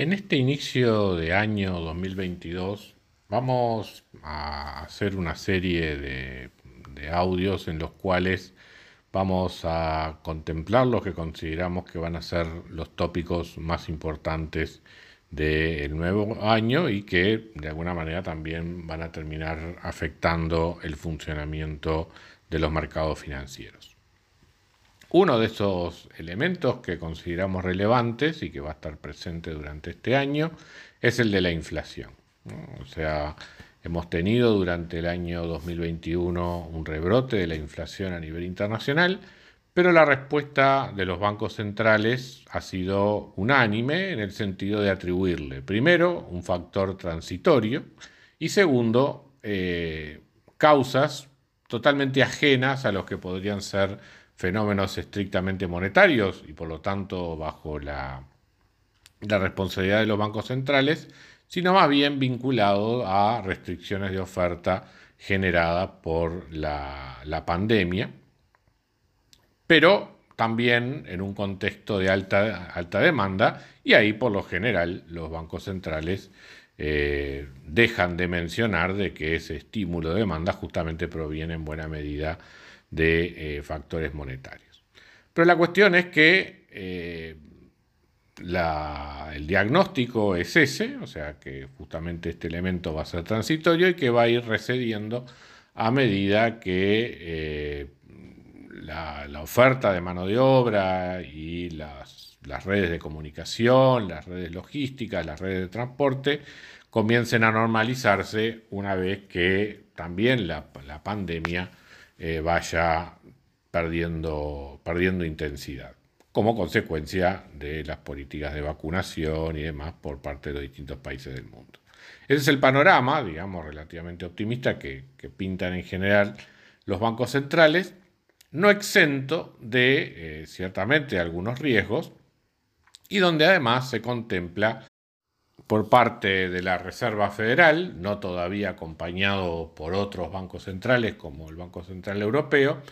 En este inicio de año 2022 vamos a hacer una serie de, audios en los cuales vamos a contemplar lo que consideramos que van a ser los tópicos más importantes del nuevo año y que de alguna manera también van a terminar afectando el funcionamiento de los mercados financieros. Uno de esos elementos que consideramos relevantes y que va a estar presente durante este año es el de la inflación. O sea, hemos tenido durante el año 2021 un rebrote de la inflación a nivel internacional, pero la respuesta de los bancos centrales ha sido unánime en el sentido de atribuirle, primero, un factor transitorio y segundo, eh, causas totalmente ajenas a los que podrían ser fenómenos estrictamente monetarios y por lo tanto bajo la, responsabilidad de los bancos centrales, sino más bien vinculado a restricciones de oferta generadas por la, pandemia, pero también en un contexto de alta, alta demanda y ahí por lo general los bancos centrales eh, dejan de mencionar de que ese estímulo de demanda justamente proviene en buena medida de eh, factores monetarios. Pero la cuestión es que eh, el diagnóstico es ese, o sea que justamente este elemento va a ser transitorio y que va a ir recediendo a medida que eh, la, oferta de mano de obra y las, redes de comunicación, las redes logísticas, las redes de transporte comiencen a normalizarse una vez que también la pandemia eh, vaya perdiendo, perdiendo intensidad, como consecuencia de las políticas de vacunación y demás por parte de los distintos países del mundo. Ese es el panorama, digamos, relativamente optimista que, pintan en general los bancos centrales, no exento de, eh, ciertamente, algunos riesgos, y donde además se contempla por parte de la Reserva Federal, no todavía acompañado por otros bancos centrales como el Banco Central Europeo,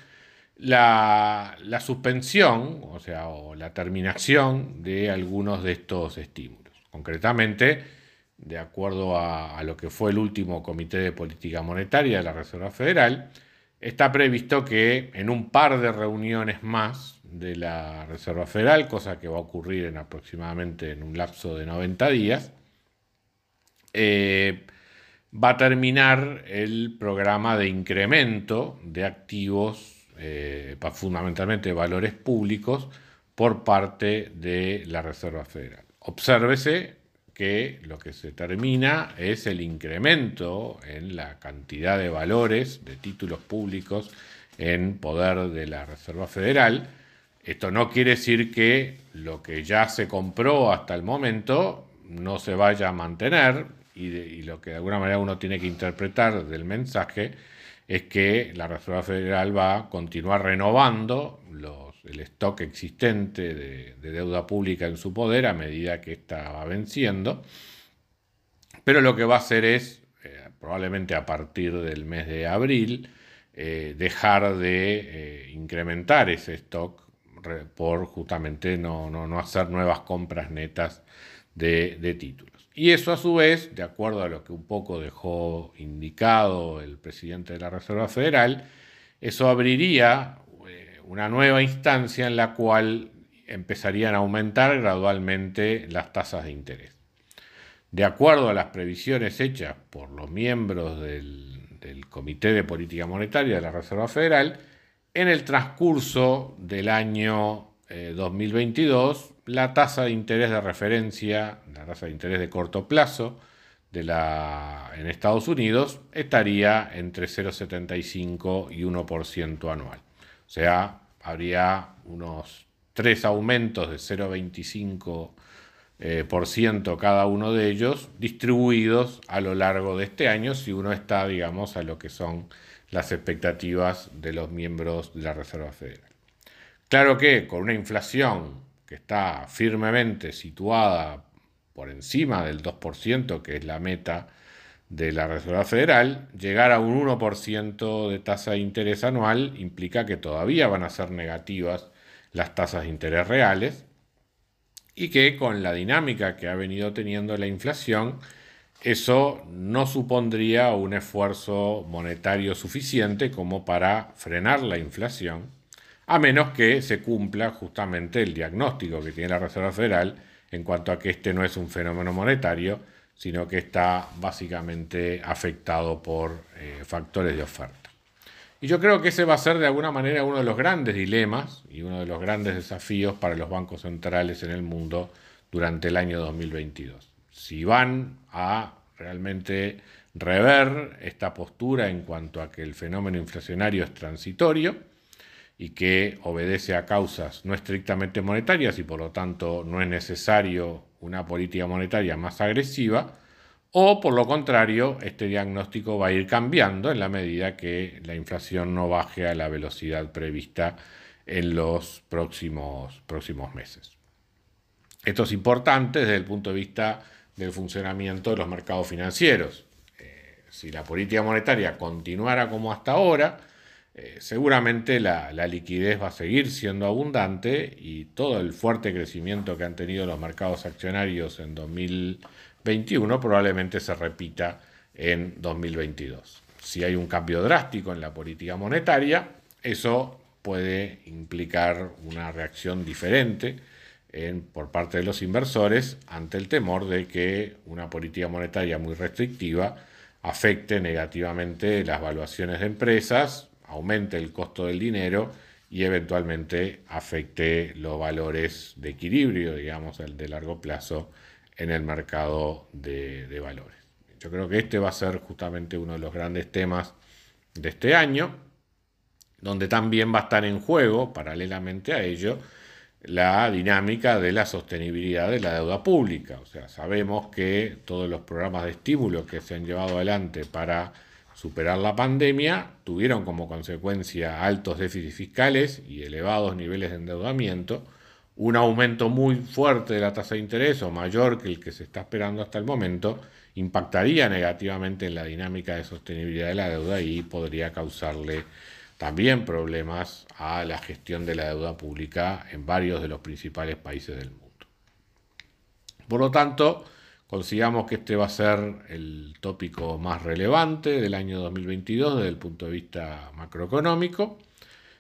la, suspensión, o sea, o la terminación de algunos de estos estímulos. Concretamente, de acuerdo a, a lo que fue el último Comité de Política Monetaria de la Reserva Federal, está previsto que en un par de reuniones más de la Reserva Federal, cosa que va a ocurrir en aproximadamente en un lapso de 90 días, eh, va a terminar el programa de incremento de activos, eh, fundamentalmente valores públicos, por parte de la Reserva Federal. Obsérvese que lo que se termina es el incremento en la cantidad de valores de títulos públicos en poder de la Reserva Federal. Esto no quiere decir que lo que ya se compró hasta el momento no se vaya a mantener, y, lo que de alguna manera uno tiene que interpretar del mensaje es que la Reserva Federal va a continuar renovando el stock existente de, deuda pública en su poder a medida que ésta va venciendo, pero lo que va a hacer es, eh, probablemente a partir del mes de abril, eh, dejar de eh, incrementar ese stock por justamente no, no, hacer nuevas compras netas de títulos. Y eso a su vez, de acuerdo a lo que un poco dejó indicado el presidente de la Reserva Federal, eso abriría eh, una nueva instancia en la cual empezarían a aumentar gradualmente las tasas de interés. De acuerdo a las previsiones hechas por los miembros del, Comité de Política Monetaria de la Reserva Federal, en el transcurso del año 2022 eh, la tasa de interés de referencia, la tasa de interés de corto plazo de la, en Estados Unidos estaría entre 0,75 y 1% anual. O sea, habría unos tres aumentos de 0,25% eh, por ciento cada uno de ellos, distribuidos a lo largo de este año, si uno está, digamos, a lo que son las expectativas de los miembros de la Reserva Federal. Claro que con una inflación que está firmemente situada por encima del 2%, que es la meta de la Reserva Federal, llegar a un 1% de tasa de interés anual implica que todavía van a ser negativas las tasas de interés reales y que con la dinámica que ha venido teniendo la inflación, eso no supondría un esfuerzo monetario suficiente como para frenar la inflación, a menos que se cumpla justamente el diagnóstico que tiene la Reserva Federal en cuanto a que este no es un fenómeno monetario, sino que está básicamente afectado por eh, factores de oferta. Y yo creo que ese va a ser de alguna manera uno de los grandes dilemas y uno de los grandes desafíos para los bancos centrales en el mundo durante el año 2022. Si van a realmente rever esta postura en cuanto a que el fenómeno inflacionario es transitorio y que obedece a causas no estrictamente monetarias y por lo tanto no es necesario una política monetaria más agresiva, o por lo contrario, este diagnóstico va a ir cambiando en la medida que la inflación no baje a la velocidad prevista en los próximos, próximos meses. Esto es importante desde el punto de vista del funcionamiento de los mercados financieros. Eh, si la política monetaria continuara como hasta ahora, eh, seguramente la, liquidez va a seguir siendo abundante y todo el fuerte crecimiento que han tenido los mercados accionarios en 2020 21 probablemente se repita en 2022. Si hay un cambio drástico en la política monetaria, eso puede implicar una reacción diferente por parte de los inversores ante el temor de que una política monetaria muy restrictiva afecte negativamente las valuaciones de empresas, aumente el costo del dinero y eventualmente afecte los valores de equilibrio, digamos, el de largo plazo en el mercado de, valores. Yo creo que este va a ser justamente uno de los grandes temas de este año, donde también va a estar en juego, paralelamente a ello, la dinámica de la sostenibilidad de la deuda pública. O sea, sabemos que todos los programas de estímulo que se han llevado adelante para superar la pandemia tuvieron como consecuencia altos déficits fiscales y elevados niveles de endeudamiento, un aumento muy fuerte de la tasa de interés o mayor que el que se está esperando hasta el momento impactaría negativamente en la dinámica de sostenibilidad de la deuda y podría causarle también problemas a la gestión de la deuda pública en varios de los principales países del mundo. Por lo tanto, consigamos que este va a ser el tópico más relevante del año 2022 desde el punto de vista macroeconómico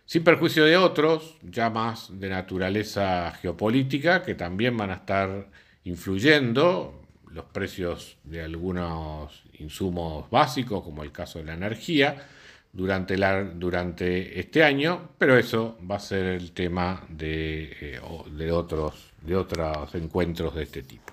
sin perjuicio de otros, ya más de naturaleza geopolítica, que también van a estar influyendo los precios de algunos insumos básicos, como el caso de la energía, durante, este año, pero eso va a ser el tema de, eh, otros, de otros encuentros de este tipo.